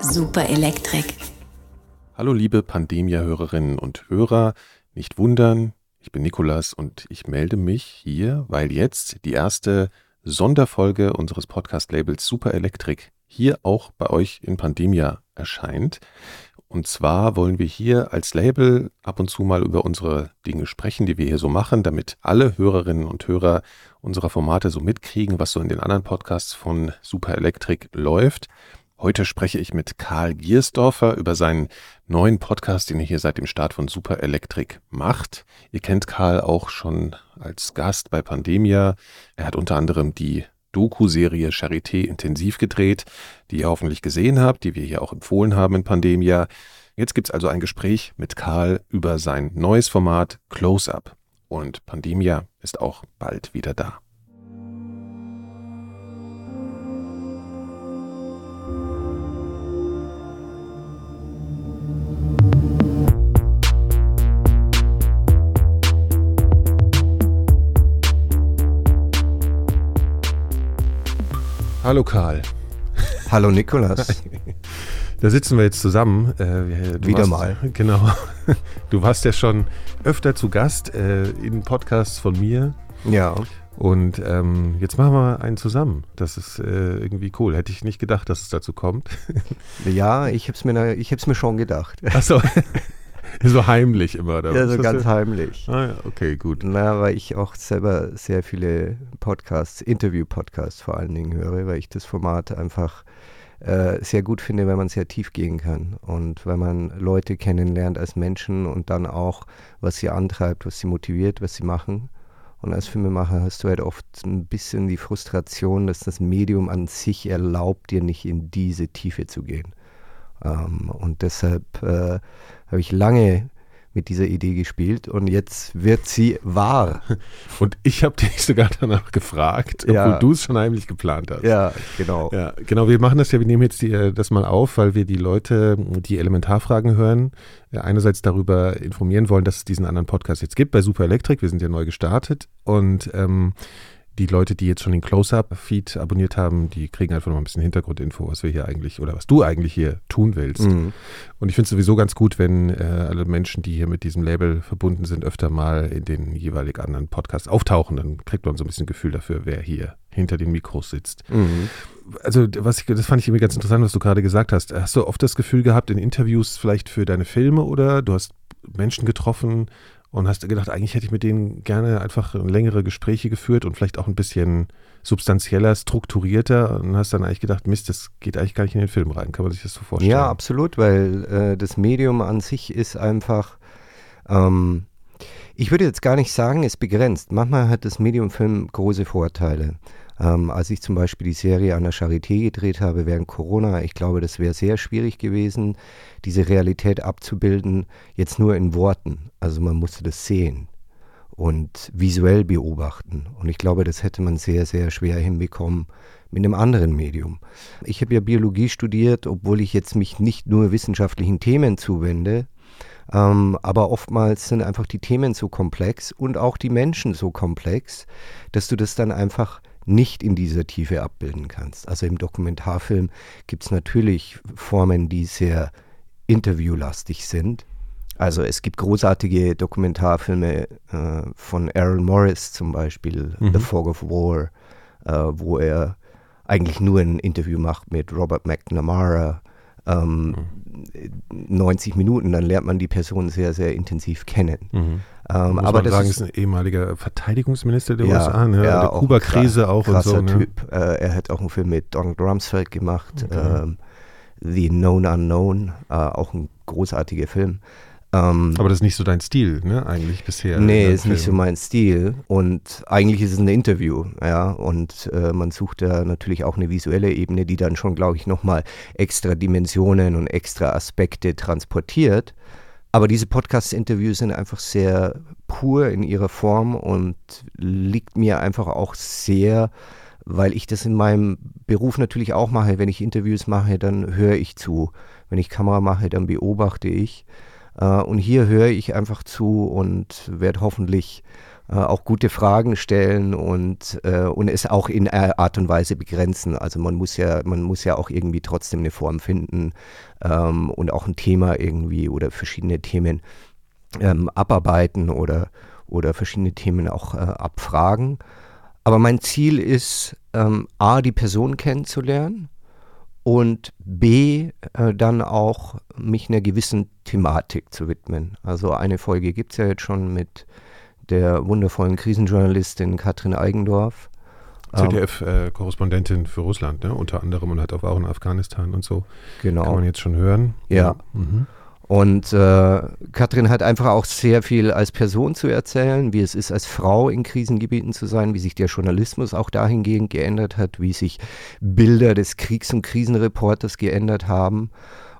Super Elektrik. Hallo liebe Pandemia-Hörerinnen und Hörer, nicht wundern, ich bin Nikolas und ich melde mich hier, weil jetzt die erste Sonderfolge unseres Podcast-Labels Super Elektrik hier auch bei euch in Pandemia erscheint. Und zwar wollen wir hier als Label ab und zu mal über unsere Dinge sprechen, die wir hier so machen, damit alle Hörerinnen und Hörer unserer Formate so mitkriegen, was so in den anderen Podcasts von Super Elektrik läuft. Heute spreche ich mit Karl Giersdorfer über seinen neuen Podcast, den er hier seit dem Start von Super Elektrik macht. Ihr kennt Karl auch schon als Gast bei Pandemia. Er hat unter anderem die Doku-Serie Charité intensiv gedreht, die ihr hoffentlich gesehen habt, die wir hier auch empfohlen haben in Pandemia. Jetzt gibt es also ein Gespräch mit Karl über sein neues Format Close-Up. Und Pandemia ist auch bald wieder da. Hallo Karl. Hallo Nikolas. Da sitzen wir jetzt zusammen. Äh, Wieder warst, mal. Genau. Du warst ja schon öfter zu Gast äh, in Podcasts von mir. Ja. Und ähm, jetzt machen wir einen zusammen. Das ist äh, irgendwie cool. Hätte ich nicht gedacht, dass es dazu kommt. Ja, ich hab's mir, ich hab's mir schon gedacht. Achso. so heimlich immer. Oder? Ja, so ganz heimlich. Ah, ja, okay, gut. Na, weil ich auch selber sehr viele Podcasts, Interview-Podcasts vor allen Dingen höre, weil ich das Format einfach äh, sehr gut finde, weil man sehr tief gehen kann und weil man Leute kennenlernt als Menschen und dann auch, was sie antreibt, was sie motiviert, was sie machen. Und als Filmemacher hast du halt oft ein bisschen die Frustration, dass das Medium an sich erlaubt, dir nicht in diese Tiefe zu gehen. Ähm, und deshalb äh, habe ich lange mit dieser Idee gespielt und jetzt wird sie wahr. Und ich habe dich sogar danach gefragt, obwohl Ja. du es schon heimlich geplant hast. Ja, genau. Ja, genau. Wir machen das ja, wir nehmen jetzt die, äh, das mal auf, weil wir die Leute, die Elementarfragen hören, äh, einerseits darüber informieren wollen, dass es diesen anderen Podcast jetzt gibt bei Super Electric. Wir sind ja neu gestartet und ähm, die Leute, die jetzt schon den Close-Up-Feed abonniert haben, die kriegen einfach noch ein bisschen Hintergrundinfo, was wir hier eigentlich oder was du eigentlich hier tun willst. Mhm. Und ich finde es sowieso ganz gut, wenn äh, alle Menschen, die hier mit diesem Label verbunden sind, öfter mal in den jeweilig anderen Podcasts auftauchen. Dann kriegt man so ein bisschen Gefühl dafür, wer hier hinter den Mikros sitzt. Mhm. Also, was ich, das fand ich irgendwie ganz interessant, was du gerade gesagt hast. Hast du oft das Gefühl gehabt, in Interviews vielleicht für deine Filme oder du hast Menschen getroffen und hast gedacht, eigentlich hätte ich mit denen gerne einfach längere Gespräche geführt und vielleicht auch ein bisschen substanzieller, strukturierter und hast dann eigentlich gedacht, Mist, das geht eigentlich gar nicht in den Film rein. Kann man sich das so vorstellen? Ja, absolut, weil äh, das Medium an sich ist einfach, ähm, ich würde jetzt gar nicht sagen, ist begrenzt. Manchmal hat das Medium Film große Vorteile. Ähm, als ich zum Beispiel die Serie an der Charité gedreht habe während Corona, ich glaube, das wäre sehr schwierig gewesen, diese Realität abzubilden, jetzt nur in Worten. Also man musste das sehen und visuell beobachten. Und ich glaube, das hätte man sehr, sehr schwer hinbekommen mit einem anderen Medium. Ich habe ja Biologie studiert, obwohl ich jetzt mich nicht nur wissenschaftlichen Themen zuwende, ähm, aber oftmals sind einfach die Themen so komplex und auch die Menschen so komplex, dass du das dann einfach nicht in dieser Tiefe abbilden kannst. Also im Dokumentarfilm gibt es natürlich Formen, die sehr interviewlastig sind. Also es gibt großartige Dokumentarfilme äh, von Aaron Morris zum Beispiel, Mhm. The Fog of War, äh, wo er eigentlich nur ein Interview macht mit Robert McNamara. Ähm, 90 Minuten, dann lernt man die Person sehr, sehr intensiv kennen. Mhm. Ähm, aber das sagen, ist, ein ehemalige Verteidigungsminister der ja, USA, ne? ja, der Kuba-Krise auch und so. Ne? Typ. Äh, er hat auch einen Film mit Donald Rumsfeld gemacht, Okay. ähm, The Known Unknown, äh, auch ein großartiger Film. Ähm, Aber das ist nicht so dein Stil, ne, eigentlich bisher. Nee, ist nicht so Film. mein Stil. Und eigentlich ist es ein Interview, ja. Und äh, man sucht da natürlich auch eine visuelle Ebene, die dann schon, glaube ich, nochmal extra Dimensionen und extra Aspekte transportiert. Aber diese Podcast-Interviews sind einfach sehr pur in ihrer Form und liegt mir einfach auch sehr, weil ich das in meinem Beruf natürlich auch mache. Wenn ich Interviews mache, dann höre ich zu. Wenn ich Kamera mache, dann beobachte ich. Äh, und hier höre ich einfach zu und werde hoffentlich äh, auch gute Fragen stellen und, äh, und es auch in Art und Weise begrenzen. Also man muss ja, man muss ja auch irgendwie trotzdem eine Form finden ähm, und auch ein Thema irgendwie oder verschiedene Themen ähm, abarbeiten oder, oder verschiedene Themen auch abfragen. Aber mein Ziel ist, ähm, A, die Person kennenzulernen und B, äh, dann auch mich einer gewissen Thematik zu widmen. Also eine Folge gibt es ja jetzt schon mit der wundervollen Krisenjournalistin Katrin Eigendorf. ZDF-Korrespondentin ähm, äh, für Russland, ne? unter anderem und hat auch in Afghanistan und so. Genau. Kann man jetzt schon hören. Ja. ja. Mhm. Und äh, Katrin hat einfach auch sehr viel als Person zu erzählen, wie es ist, als Frau in Krisengebieten zu sein, wie sich der Journalismus auch dahingehend geändert hat, wie sich Bilder des Kriegs- und Krisenreporters geändert haben.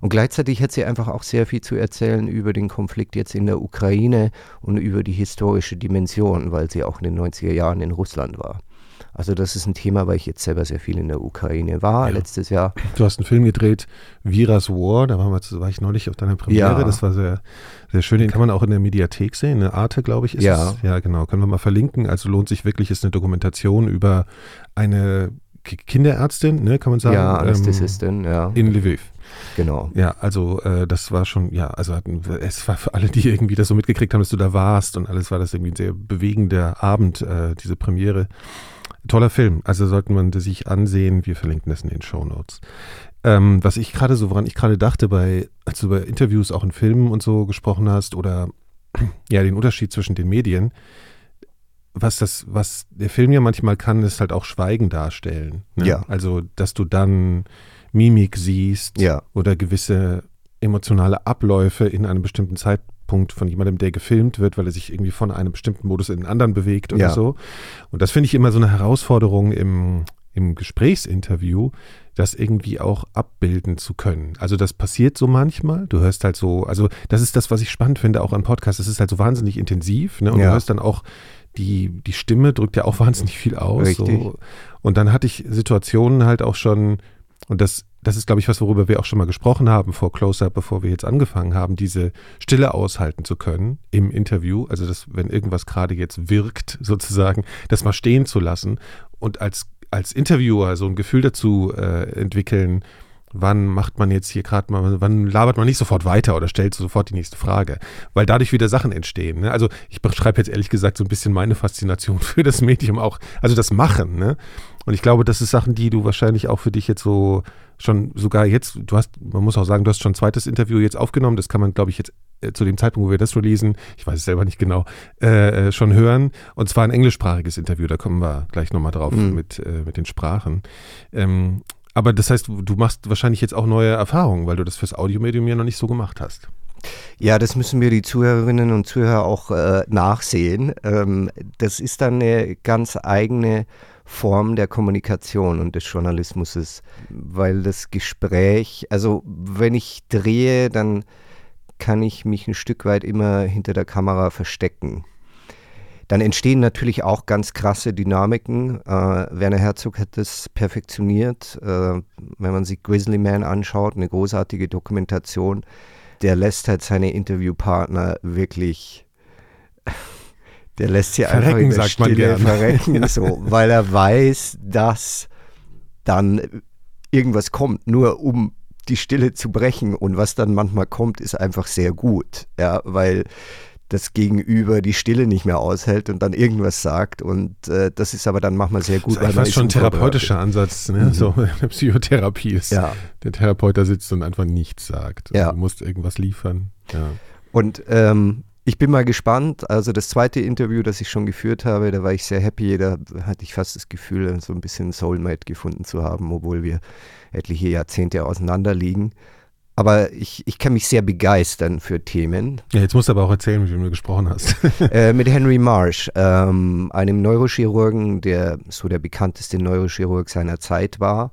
Und gleichzeitig hat sie einfach auch sehr viel zu erzählen über den Konflikt jetzt in der Ukraine und über die historische Dimension, weil sie auch in den 90er Jahren in Russland war. Also das ist ein Thema, weil ich jetzt selber sehr viel in der Ukraine war ja. letztes Jahr. Du hast einen Film gedreht, Viras War, da war, wir, war ich neulich auf deiner Premiere, ja. das war sehr, sehr schön, den kann man auch in der Mediathek sehen, eine Arte, glaube ich, ist ja. es. Ja, genau, können wir mal verlinken, also lohnt sich wirklich, ist eine Dokumentation über eine Kinderärztin, ne, kann man sagen. Ja, Anästhesistin, ähm, ja. In Lviv. Genau. Ja, also äh, das war schon, ja, also es war für alle, die irgendwie das so mitgekriegt haben, dass du da warst und alles war das irgendwie ein sehr bewegender Abend, äh, diese Premiere. Toller Film, also sollte man sich ansehen. Wir verlinken das in den Show Notes. Ähm, was ich gerade so, woran ich gerade dachte, bei, als du über Interviews auch in Filmen und so gesprochen hast oder ja, den Unterschied zwischen den Medien, was das, was der Film ja manchmal kann, ist halt auch Schweigen darstellen. Ne? Ja. Also, dass du dann Mimik siehst ja. oder gewisse emotionale Abläufe in einem bestimmten Zeitpunkt von jemandem, der gefilmt wird, weil er sich irgendwie von einem bestimmten Modus in den anderen bewegt oder ja. so. Und das finde ich immer so eine Herausforderung im, im Gesprächsinterview, das irgendwie auch abbilden zu können. Also das passiert so manchmal. Du hörst halt so, also das ist das, was ich spannend finde, auch an Podcasts. Es ist halt so wahnsinnig intensiv. Ne? Und ja. du hörst dann auch die, die Stimme drückt ja auch wahnsinnig viel aus. So. Und dann hatte ich Situationen halt auch schon, und das, das ist, glaube ich, was, worüber wir auch schon mal gesprochen haben vor Close-Up, bevor wir jetzt angefangen haben, diese Stille aushalten zu können im Interview. Also, dass, wenn irgendwas gerade jetzt wirkt, sozusagen, das mal stehen zu lassen und als, als Interviewer so ein Gefühl dazu äh, entwickeln, wann macht man jetzt hier gerade mal, wann labert man nicht sofort weiter oder stellt sofort die nächste Frage, weil dadurch wieder Sachen entstehen. Ne? Also ich beschreibe jetzt ehrlich gesagt so ein bisschen meine Faszination für das Medium auch, also das Machen. Ne? Und ich glaube, das ist Sachen, die du wahrscheinlich auch für dich jetzt so schon sogar jetzt, du hast, man muss auch sagen, du hast schon ein zweites Interview jetzt aufgenommen, das kann man, glaube ich, jetzt äh, zu dem Zeitpunkt, wo wir das releasen, ich weiß es selber nicht genau, äh, äh, schon hören. Und zwar ein englischsprachiges Interview, da kommen wir gleich nochmal drauf mhm. mit, äh, mit den Sprachen. Ähm, aber das heißt, du machst wahrscheinlich jetzt auch neue Erfahrungen, weil du das fürs Audiomedium ja noch nicht so gemacht hast. Ja, das müssen wir die Zuhörerinnen und Zuhörer auch äh, nachsehen. Ähm, das ist dann eine ganz eigene Form der Kommunikation und des Journalismus, weil das Gespräch, also wenn ich drehe, dann kann ich mich ein Stück weit immer hinter der Kamera verstecken. Dann entstehen natürlich auch ganz krasse Dynamiken. Äh, Werner Herzog hat das perfektioniert. Äh, wenn man sich Grizzly Man anschaut, eine großartige Dokumentation, der lässt halt seine Interviewpartner wirklich, der lässt sie verrecken, einfach in der sagt Stille verrecken, so, weil er weiß, dass dann irgendwas kommt, nur um die Stille zu brechen. Und was dann manchmal kommt, ist einfach sehr gut. Ja, weil das Gegenüber die Stille nicht mehr aushält und dann irgendwas sagt. Und äh, das ist aber dann manchmal sehr gut. Das ist weil schon ein therapeutischer Ansatz, ne? Mhm. so eine Psychotherapie ist. Ja. Der Therapeut da sitzt und einfach nichts sagt. Ja. Du musst irgendwas liefern. Ja. Und ähm, ich bin mal gespannt. Also das zweite Interview, das ich schon geführt habe, da war ich sehr happy. Da hatte ich fast das Gefühl, so ein bisschen Soulmate gefunden zu haben, obwohl wir etliche Jahrzehnte auseinander liegen. Aber ich, ich kann mich sehr begeistern für Themen. Ja, jetzt musst du aber auch erzählen, mit wem du gesprochen hast. äh, mit Henry Marsh, ähm, einem Neurochirurgen, der so der bekannteste Neurochirurg seiner Zeit war,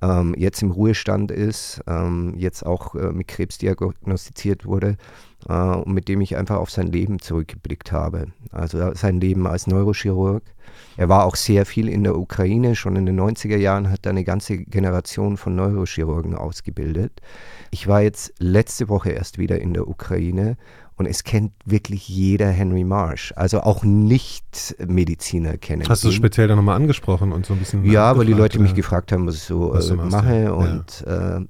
ähm, jetzt im Ruhestand ist, ähm, jetzt auch äh, mit Krebs diagnostiziert wurde. Äh, mit dem ich einfach auf sein Leben zurückgeblickt habe. Also sein Leben als Neurochirurg. Er war auch sehr viel in der Ukraine. Schon in den 90er Jahren hat er eine ganze Generation von Neurochirurgen ausgebildet. Ich war jetzt letzte Woche erst wieder in der Ukraine und es kennt wirklich jeder Henry Marsh. Also auch Nicht-Mediziner kennen Hast du ihn. speziell da nochmal angesprochen und so ein bisschen? Ja, weil die Leute mich gefragt haben, was ich so was äh, mache. Ja. Und äh,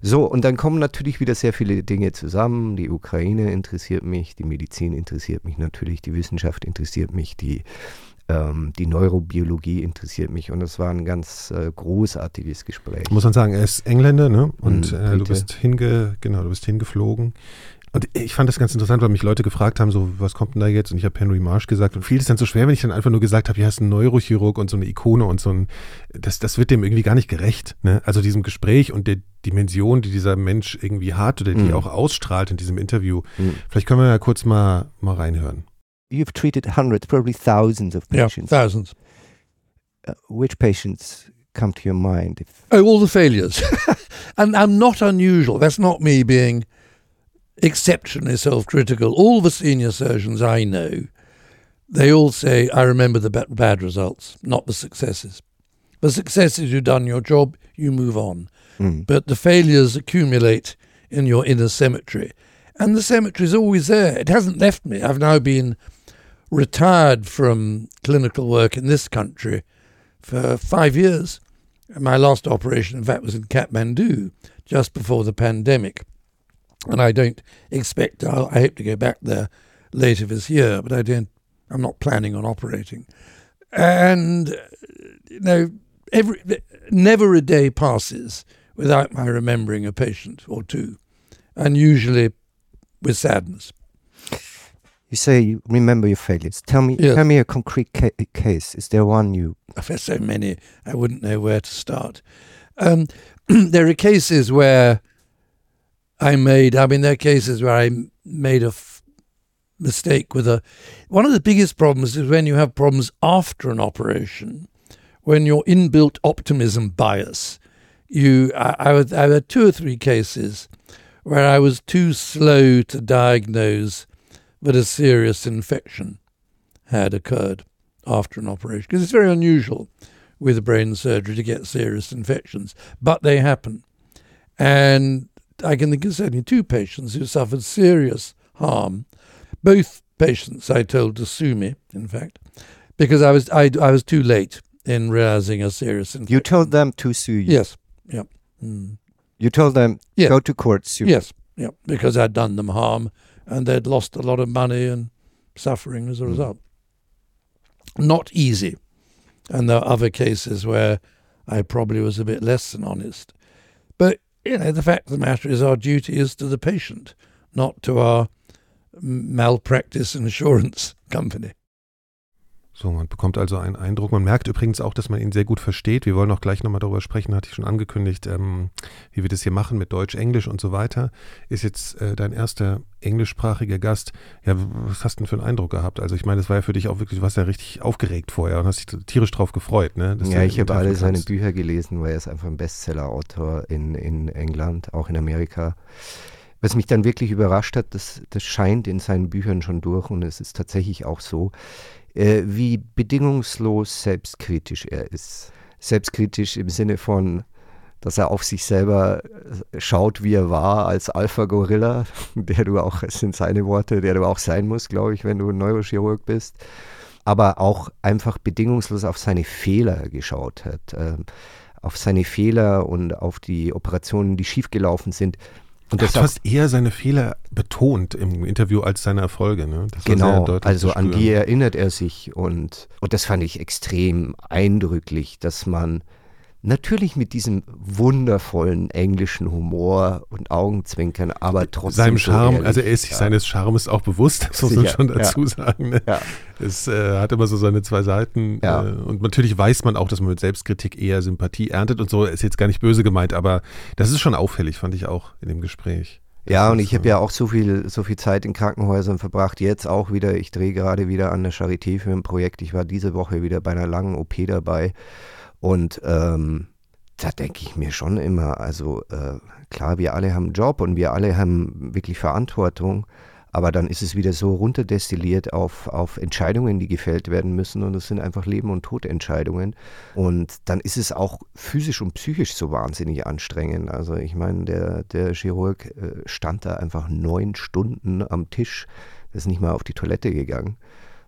so, und dann kommen natürlich wieder sehr viele Dinge zusammen. Die Ukraine interessiert mich, die Medizin interessiert mich natürlich, die Wissenschaft interessiert mich, die ähm, die Neurobiologie interessiert mich und es war ein ganz äh, großartiges Gespräch. Muss man sagen, er ist Engländer, ne? Und mhm, äh, du bist hinge, genau, du bist hingeflogen und ich fand das ganz interessant, weil mich Leute gefragt haben, so, was kommt denn da jetzt? Und ich habe Henry Marsh gesagt. Und fiel es dann so schwer, wenn ich dann einfach nur gesagt habe, ja, ist ein Neurochirurg und so eine Ikone und so ein, das, das wird dem irgendwie gar nicht gerecht. Ne? Also diesem Gespräch und der Dimension, die dieser Mensch irgendwie hat oder die mhm. auch ausstrahlt in diesem Interview. Mhm. Vielleicht können wir ja kurz mal, mal reinhören. You've treated hundreds, probably thousands of patients. Yeah, thousands. Uh, which patients come to your mind? If oh, all the failures. and I'm not unusual. That's not me being exceptionally self critical. All the senior surgeons I know, they all say, I remember the bad results, not the successes. The successes, you've done your job, you move on. Mm. But the failures accumulate in your inner cemetery. And the cemetery is always there. It hasn't left me. I've now been retired from clinical work in this country for five years. My last operation, in fact, was in Kathmandu just before the pandemic and I don't expect. I'll, I hope to go back there later this year, but I don't. I'm not planning on operating. And you know, every never a day passes without my remembering a patient or two, and usually with sadness. You say you remember your failures. Tell me, yes. tell me a concrete ca case. Is there one you? There's so many, I wouldn't know where to start. Um, there are cases where I made. I mean, there are cases where I made a f- mistake with a. One of the biggest problems is when you have problems after an operation, when your inbuilt optimism bias. You, I, I, I had two or three cases where I was too slow to diagnose that a serious infection had occurred after an operation because it's very unusual with brain surgery to get serious infections, but they happen. And I can think of only two patients who suffered serious harm. Both patients I told to sue me, in fact, because I was I, I was too late in realizing a serious infection. You told them to sue you? Yes. Yep. Mm. You told them go to court, sue. Yes. Yep. Because I'd done them harm and they'd lost a lot of money and suffering as a mm. result. Not easy. And there are other cases where I probably was a bit less than honest. But you know, the fact of the matter is our duty is to the patient, not to our malpractice insurance company. So, man bekommt also einen Eindruck. Man merkt übrigens auch, dass man ihn sehr gut versteht. Wir wollen auch gleich nochmal darüber sprechen, hatte ich schon angekündigt, ähm, wie wir das hier machen mit Deutsch, Englisch und so weiter. Ist jetzt äh, dein erster englischsprachiger Gast. Ja, was hast du denn für einen Eindruck gehabt? Also ich meine, das war ja für dich auch wirklich, du warst ja richtig aufgeregt vorher und hast dich tierisch drauf gefreut. Ne? ja, ich habe alle seine Bücher gelesen, weil er ist einfach ein Bestseller-Autor in, in England, auch in Amerika. Was mich dann wirklich überrascht hat, das, das scheint in seinen Büchern schon durch und es ist tatsächlich auch so äh, wie bedingungslos selbstkritisch er ist. Selbstkritisch im Sinne von, dass er auf sich selber äh, schaut, wie er war als Alpha-Gorilla, der du auch, es sind seine Worte, der du auch sein musst, glaube ich, wenn du ein Neurochirurg bist. Aber auch einfach bedingungslos auf seine Fehler geschaut hat. Äh, auf seine Fehler und auf die Operationen, die schiefgelaufen sind. Und er hat fast eher seine Fehler betont im Interview als seine Erfolge. Ne? genau, also an die erinnert er sich und, und das fand ich extrem eindrücklich, dass man Natürlich mit diesem wundervollen englischen Humor und Augenzwinkern, aber trotzdem. Seinem Charme, so also er ist sich ja. seines Charmes auch bewusst, das muss man schon dazu ja. sagen. Ne? Ja. Es äh, hat immer so seine zwei Seiten. Äh, und natürlich weiß man auch, dass man mit Selbstkritik eher Sympathie erntet und so. Ist jetzt gar nicht böse gemeint, aber das ist schon auffällig, fand ich auch in dem Gespräch. Ja, und ich habe ja auch so viel, so viel Zeit in Krankenhäusern verbracht. Jetzt auch wieder, ich drehe gerade wieder an der Charité für ein Projekt. Ich war diese Woche wieder bei einer langen OP dabei. Und ähm, da denke ich mir schon immer, also äh, klar, wir alle haben einen Job und wir alle haben wirklich Verantwortung, Aber dann ist es wieder so runterdestilliert auf, auf Entscheidungen, die gefällt werden müssen. Und es sind einfach Leben- und Todentscheidungen. Und dann ist es auch physisch und psychisch so wahnsinnig anstrengend. Also ich meine, der, der Chirurg äh, stand da einfach neun Stunden am Tisch, ist nicht mal auf die Toilette gegangen.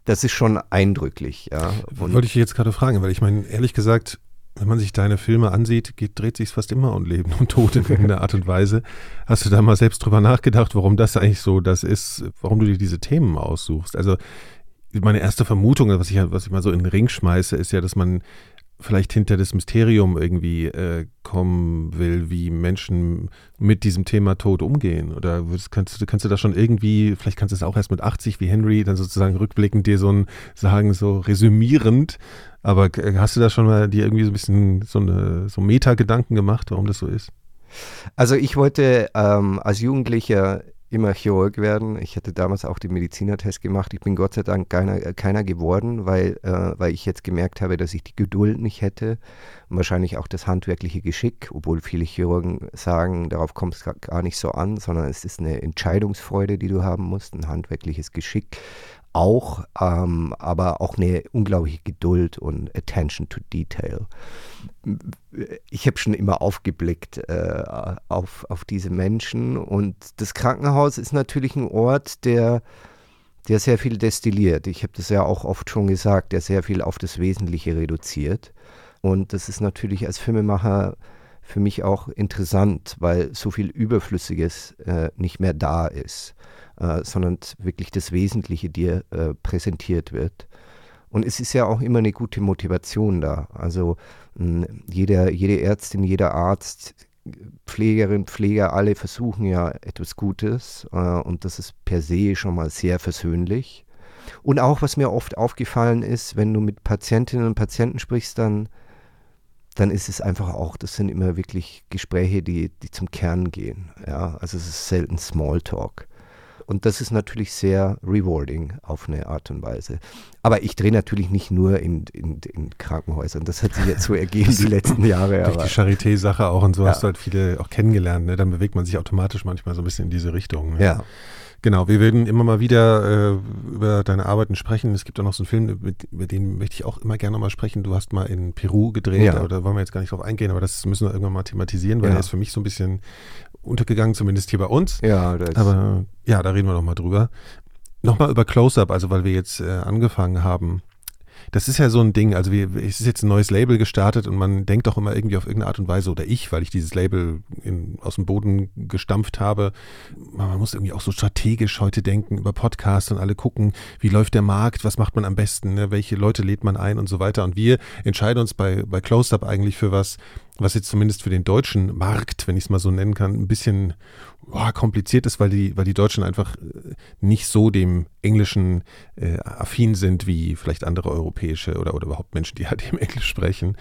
Das ist schon eindrücklich, ja. Und Wollte ich jetzt gerade fragen, weil ich meine, ehrlich gesagt, wenn man sich deine Filme ansieht, geht, dreht sich fast immer um Leben und Tod in irgendeiner Art und Weise. Hast du da mal selbst drüber nachgedacht, warum das eigentlich so das ist, warum du dir diese Themen aussuchst? Also meine erste Vermutung, was ich, was ich mal so in den Ring schmeiße, ist ja, dass man vielleicht hinter das Mysterium irgendwie äh, kommen will, wie Menschen mit diesem Thema Tod umgehen? Oder kannst du, kannst du da schon irgendwie, vielleicht kannst du es auch erst mit 80 wie Henry, dann sozusagen rückblickend dir so ein sagen, so resümierend, aber hast du da schon mal dir irgendwie so ein bisschen so eine so Meta-Gedanken gemacht, warum das so ist? Also ich wollte ähm, als Jugendlicher immer Chirurg werden. Ich hatte damals auch den Medizinertest gemacht. Ich bin Gott sei Dank keiner, keiner geworden, weil, äh, weil ich jetzt gemerkt habe, dass ich die Geduld nicht hätte und wahrscheinlich auch das handwerkliche Geschick, obwohl viele Chirurgen sagen, darauf kommt es gar nicht so an, sondern es ist eine Entscheidungsfreude, die du haben musst, ein handwerkliches Geschick auch, ähm, aber auch eine unglaubliche Geduld und Attention to Detail. Ich habe schon immer aufgeblickt äh, auf, auf diese Menschen und das Krankenhaus ist natürlich ein Ort, der, der sehr viel destilliert. Ich habe das ja auch oft schon gesagt, der sehr viel auf das Wesentliche reduziert. Und das ist natürlich als Filmemacher für mich auch interessant, weil so viel Überflüssiges äh, nicht mehr da ist äh, sondern wirklich das Wesentliche dir äh, präsentiert wird. Und es ist ja auch immer eine gute Motivation da. Also mh, jeder, jede Ärztin, jeder Arzt, Pflegerin, Pfleger, alle versuchen ja etwas Gutes äh, und das ist per se schon mal sehr versöhnlich. Und auch, was mir oft aufgefallen ist, wenn du mit Patientinnen und Patienten sprichst, dann, dann ist es einfach auch, das sind immer wirklich Gespräche, die, die zum Kern gehen. Ja? Also es ist selten Smalltalk. Und das ist natürlich sehr rewarding auf eine Art und Weise. Aber ich drehe natürlich nicht nur in, in, in, Krankenhäusern. Das hat sich jetzt so ergeben die letzten Jahre. Durch die Charité-Sache auch und so ja. hast du halt viele auch kennengelernt. Ne? Dann bewegt man sich automatisch manchmal so ein bisschen in diese Richtung. Ne? Ja. Genau, wir werden immer mal wieder äh, über deine Arbeiten sprechen. Es gibt auch noch so einen Film, mit, über den möchte ich auch immer gerne mal sprechen. Du hast mal in Peru gedreht, ja. aber da wollen wir jetzt gar nicht drauf eingehen, aber das müssen wir irgendwann mal thematisieren, weil ja. er ist für mich so ein bisschen untergegangen, zumindest hier bei uns. Ja, das aber ja, da reden wir noch mal drüber. Nochmal über Close-Up, also weil wir jetzt äh, angefangen haben das ist ja so ein Ding, also wir, es ist jetzt ein neues Label gestartet und man denkt auch immer irgendwie auf irgendeine Art und Weise, oder ich, weil ich dieses Label in, aus dem Boden gestampft habe, man muss irgendwie auch so strategisch heute denken über Podcasts und alle gucken, wie läuft der Markt, was macht man am besten, ne? welche Leute lädt man ein und so weiter. Und wir entscheiden uns bei, bei Close-Up eigentlich für was, was jetzt zumindest für den deutschen Markt, wenn ich es mal so nennen kann, ein bisschen oh, kompliziert ist, weil die, weil die Deutschen einfach äh, nicht so dem Englischen äh, affin sind wie vielleicht andere europäische oder, oder überhaupt Menschen, die halt eben Englisch sprechen.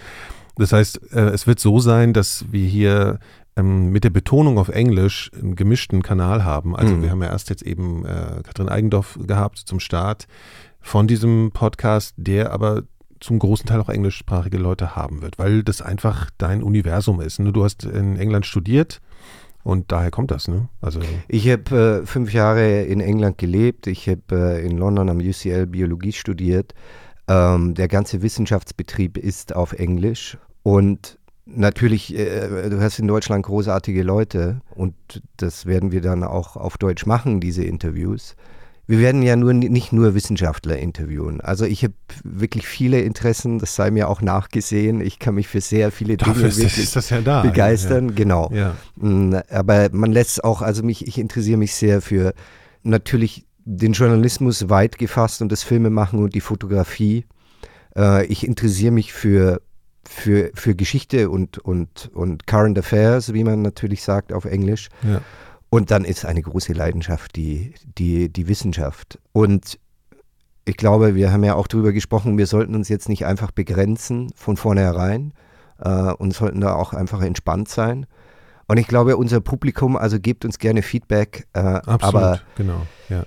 Das heißt, äh, es wird so sein, dass wir hier ähm, mit der Betonung auf Englisch einen gemischten Kanal haben. Also mhm. wir haben ja erst jetzt eben äh, Katrin Eigendorf gehabt zum Start von diesem Podcast, der aber zum großen Teil auch englischsprachige Leute haben wird, weil das einfach dein Universum ist. Ne? Du hast in England studiert und daher kommt das. Ne? Also ich habe äh, fünf Jahre in England gelebt. Ich habe äh, in London am UCL Biologie studiert. Ähm, der ganze Wissenschaftsbetrieb ist auf Englisch und Natürlich, äh, du hast in Deutschland großartige Leute und das werden wir dann auch auf Deutsch machen, diese Interviews wir werden ja nur nicht nur Wissenschaftler interviewen. Also ich habe wirklich viele Interessen, das sei mir auch nachgesehen. Ich kann mich für sehr viele Dinge Dafür ist, das ja da, begeistern. Ja. Genau. Ja. Mm, aber man lässt auch, also mich, ich interessiere mich sehr für natürlich den Journalismus weit gefasst und das Filmemachen und die Fotografie. Äh, ich interessiere mich für für, für Geschichte und, und, und Current Affairs, wie man natürlich sagt auf Englisch. Ja. Und dann ist eine große Leidenschaft die, die, die Wissenschaft. Und ich glaube, wir haben ja auch darüber gesprochen, wir sollten uns jetzt nicht einfach begrenzen von vornherein äh, und sollten da auch einfach entspannt sein. Und ich glaube, unser Publikum, also gebt uns gerne Feedback. Äh, Absolut, aber genau, ja.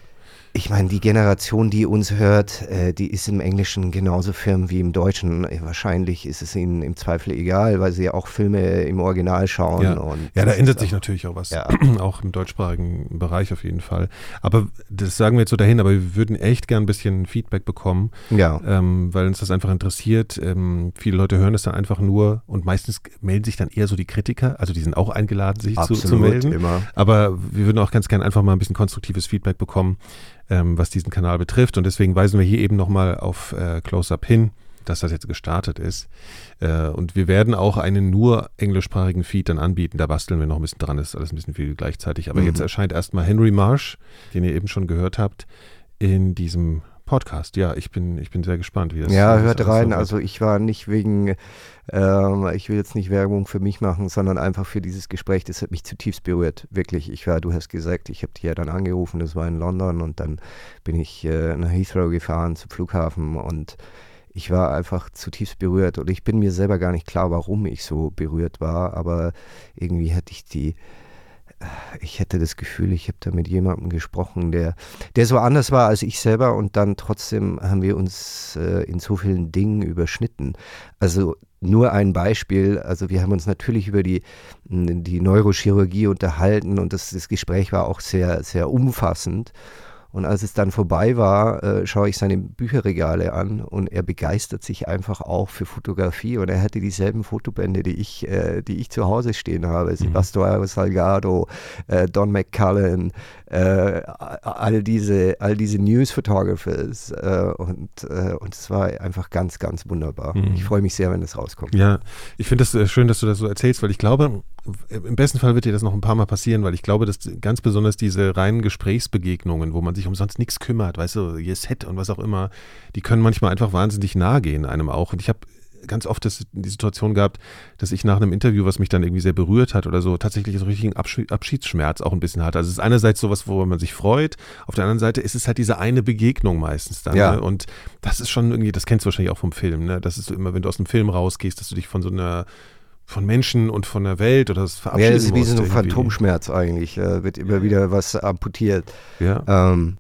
Ich meine, die Generation, die uns hört, äh, die ist im Englischen genauso firm wie im Deutschen. Äh, wahrscheinlich ist es ihnen im Zweifel egal, weil sie ja auch Filme im Original schauen. Ja, ja da ändert sich natürlich auch was. Ja. auch im deutschsprachigen Bereich auf jeden Fall. Aber das sagen wir jetzt so dahin, aber wir würden echt gern ein bisschen Feedback bekommen, ja. ähm, weil uns das einfach interessiert. Ähm, viele Leute hören es dann einfach nur und meistens melden sich dann eher so die Kritiker, also die sind auch eingeladen, sich zu, zu melden. Immer. Aber wir würden auch ganz gern einfach mal ein bisschen konstruktives Feedback bekommen ähm, was diesen Kanal betrifft. Und deswegen weisen wir hier eben nochmal auf äh, Close-Up hin, dass das jetzt gestartet ist. Äh, und wir werden auch einen nur englischsprachigen Feed dann anbieten. Da basteln wir noch ein bisschen dran, das ist alles ein bisschen viel gleichzeitig. Aber mhm. jetzt erscheint erstmal Henry Marsh, den ihr eben schon gehört habt, in diesem Podcast. Ja, ich bin, ich bin sehr gespannt, wie das Ja, hört rein. So also ich war nicht wegen, ähm, ich will jetzt nicht Werbung für mich machen, sondern einfach für dieses Gespräch. Das hat mich zutiefst berührt. Wirklich. Ich war, du hast gesagt, ich habe dich ja dann angerufen, das war in London und dann bin ich äh, nach Heathrow gefahren zum Flughafen und ich war einfach zutiefst berührt und ich bin mir selber gar nicht klar, warum ich so berührt war, aber irgendwie hatte ich die ich hätte das Gefühl, ich habe da mit jemandem gesprochen, der, der so anders war als ich selber und dann trotzdem haben wir uns äh, in so vielen Dingen überschnitten. Also nur ein Beispiel, also wir haben uns natürlich über die, die Neurochirurgie unterhalten und das, das Gespräch war auch sehr, sehr umfassend. Und als es dann vorbei war, äh, schaue ich seine Bücherregale an und er begeistert sich einfach auch für Fotografie und er hatte dieselben Fotobände, die ich, äh, die ich zu Hause stehen habe. Mhm. Sebastião Salgado, äh, Don McCullen, äh, all diese, all diese News Photographers äh, und, äh, und es war einfach ganz, ganz wunderbar. Mhm. Ich freue mich sehr, wenn das rauskommt. Ja, ich finde es schön, dass du das so erzählst, weil ich glaube, im besten Fall wird dir das noch ein paar Mal passieren, weil ich glaube, dass ganz besonders diese reinen Gesprächsbegegnungen, wo man sich umsonst nichts kümmert, weißt du, ihr Set und was auch immer, die können manchmal einfach wahnsinnig nahe gehen einem auch. Und ich habe ganz oft das, die Situation gehabt, dass ich nach einem Interview, was mich dann irgendwie sehr berührt hat oder so, tatsächlich so richtigen Abschiedsschmerz auch ein bisschen hatte. Also es ist einerseits sowas, worüber man sich freut, auf der anderen Seite ist es halt diese eine Begegnung meistens dann. Ja. Ne? Und das ist schon irgendwie, das kennst du wahrscheinlich auch vom Film, ne? Das ist so immer, wenn du aus dem Film rausgehst, dass du dich von so einer von Menschen und von der Welt oder das verabschieden Ja, das ist wie so ein Phantomschmerz eigentlich. Äh, wird immer wieder was amputiert. Ja. Ähm,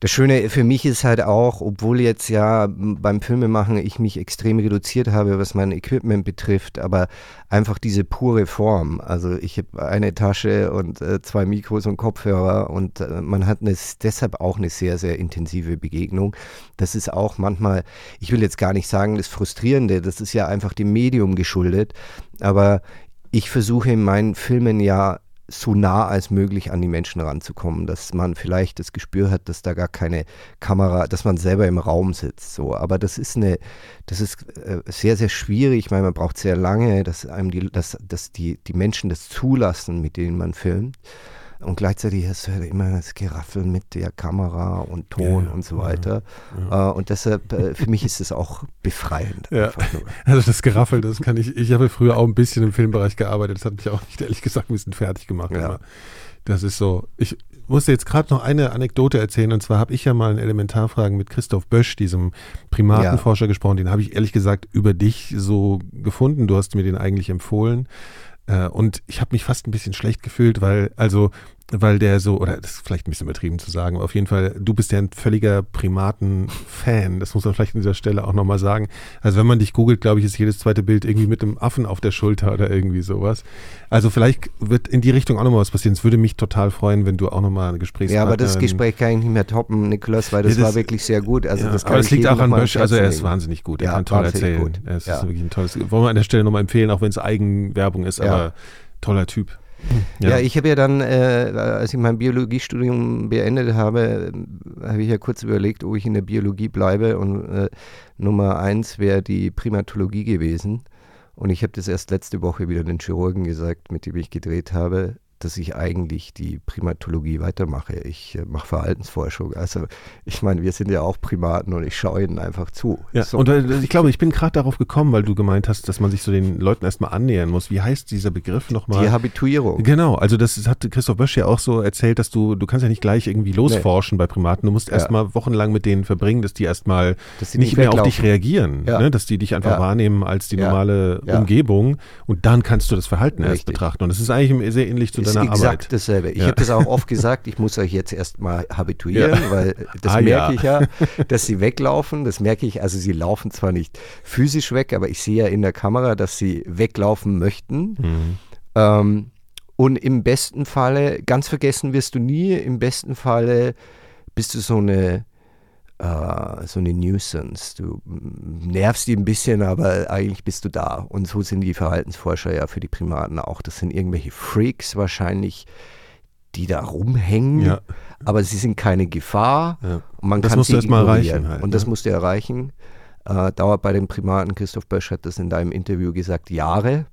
das Schöne für mich ist halt auch, obwohl jetzt ja beim Filmemachen ich mich extrem reduziert habe, was mein Equipment betrifft, aber einfach diese pure Form. Also ich habe eine Tasche und äh, zwei Mikros und Kopfhörer und äh, man hat eine, deshalb auch eine sehr, sehr intensive Begegnung. Das ist auch manchmal, ich will jetzt gar nicht sagen, das Frustrierende, das ist ja einfach dem Medium geschuldet, aber ich versuche in meinen Filmen ja so nah als möglich an die Menschen ranzukommen, dass man vielleicht das Gespür hat, dass da gar keine Kamera, dass man selber im Raum sitzt. So, aber das ist eine, das ist äh, sehr, sehr schwierig. Ich meine, man braucht sehr lange, dass einem die, dass, dass die, die Menschen das zulassen, mit denen man filmt. Und gleichzeitig hast du halt immer das Geraffel mit der Kamera und Ton ja, und so weiter. Ja, ja. und deshalb, äh, für mich ist es auch befreiend. Also das Geraffel, das kann ich, ich habe früher auch ein bisschen im Filmbereich gearbeitet, das hat mich auch nicht ehrlich gesagt ein bisschen fertig gemacht. Das ist so, ich musste jetzt gerade noch eine Anekdote erzählen und zwar habe ich ja mal in Elementarfragen mit Christoph Bösch, diesem Primatenforscher, gesprochen, den habe ich ehrlich gesagt über dich so gefunden, du hast mir den eigentlich empfohlen. Äh, und ich habe mich fast ein bisschen schlecht gefühlt, weil, also weil der so, oder das ist vielleicht ein bisschen übertrieben zu sagen, aber auf jeden Fall, du bist ja ein völliger Primaten-Fan. Das muss man vielleicht an dieser Stelle auch nochmal sagen. Also wenn man dich googelt, glaube ich, ist jedes zweite Bild irgendwie mit einem Affen auf der Schulter oder irgendwie sowas. Also vielleicht wird in die Richtung auch nochmal was passieren. Es würde mich total freuen, wenn du auch nochmal eine Gesprächspartnerin... Ja, aber das Gespräch kann ich nicht mehr toppen, Nikolas, weil das, ja, das war wirklich sehr gut. Also ja, das aber es liegt auch an Bösch, also er ist wahnsinnig gut. Er ja, kann toll erzählen. Gut. Er ist ja. wirklich ein tolles... Wollen wir an der Stelle nochmal empfehlen, auch wenn es Eigenwerbung ist, aber toller Typ. Ja. ja, ich habe ja dann, äh, als ich mein Biologiestudium beendet habe, habe ich ja kurz überlegt, ob ich in der Biologie bleibe und äh, Nummer eins wäre die Primatologie gewesen. Und ich habe das erst letzte Woche wieder den Chirurgen gesagt, mit dem ich gedreht habe dass ich eigentlich die Primatologie weitermache. Ich äh, mache Verhaltensforschung. Also ich meine, wir sind ja auch Primaten und ich schaue ihnen einfach zu. Ja, so. und äh, ich glaube, ich bin gerade darauf gekommen, weil du gemeint hast, dass man sich so den Leuten erstmal annähern muss. Wie heißt dieser Begriff nochmal? Die Habituierung. Genau, also das hat Christoph Bösch ja auch so erzählt, dass du, du kannst ja nicht gleich irgendwie losforschen nee. bei Primaten. Du musst erstmal ja. wochenlang mit denen verbringen, dass die erstmal nicht, nicht mehr auf dich reagieren. Ja. Ne? Dass die dich einfach ja. wahrnehmen als die normale Umgebung und dann kannst du das Verhalten Richtig. erst betrachten. Und das ist eigentlich sehr ähnlich zu deiner exakt Arbeit. dasselbe. Ich Ja. habe das auch oft gesagt, ich muss euch jetzt erstmal habituieren, Ja. weil das Ah, merke ja. ich ja, dass sie weglaufen. Das merke ich, also sie laufen zwar nicht physisch weg, aber ich sehe ja in der Kamera, dass sie weglaufen möchten. Mhm. Ähm, und im besten Falle, ganz vergessen wirst du nie, im besten Falle bist du so eine, äh, so eine Nuisance. Du nervst die ein bisschen, aber eigentlich bist du da. Und so sind die Verhaltensforscher ja für die Primaten auch. Das sind irgendwelche Freaks wahrscheinlich, die da rumhängen, Ja. aber sie sind keine Gefahr. Ja. Und man Das kann musst du sie erst mal ignorieren. erreichen halt, Und das ne? musst du erreichen. Äh, dauert bei den Primaten, Christoph Bösch hat das in deinem Interview gesagt, Jahre.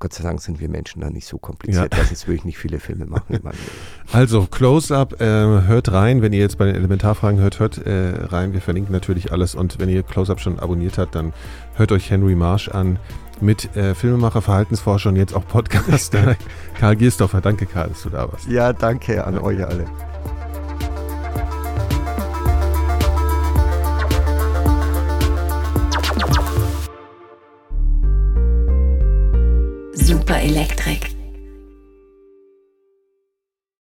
Gott sei Dank sind wir Menschen da nicht so kompliziert, Ja. weil sonst würde ich nicht viele Filme machen. Also, Close-Up, äh, hört rein, wenn ihr jetzt bei den Elementarfragen hört, hört äh, rein. Wir verlinken natürlich alles und wenn ihr Close-Up schon abonniert habt, dann hört euch Henry Marsh an mit äh, Filmemacher, Verhaltensforscher und jetzt auch Podcaster Karl Giersdorfer. Danke, Karl, dass du da warst. Ja, danke an euch alle. Super Elektrik.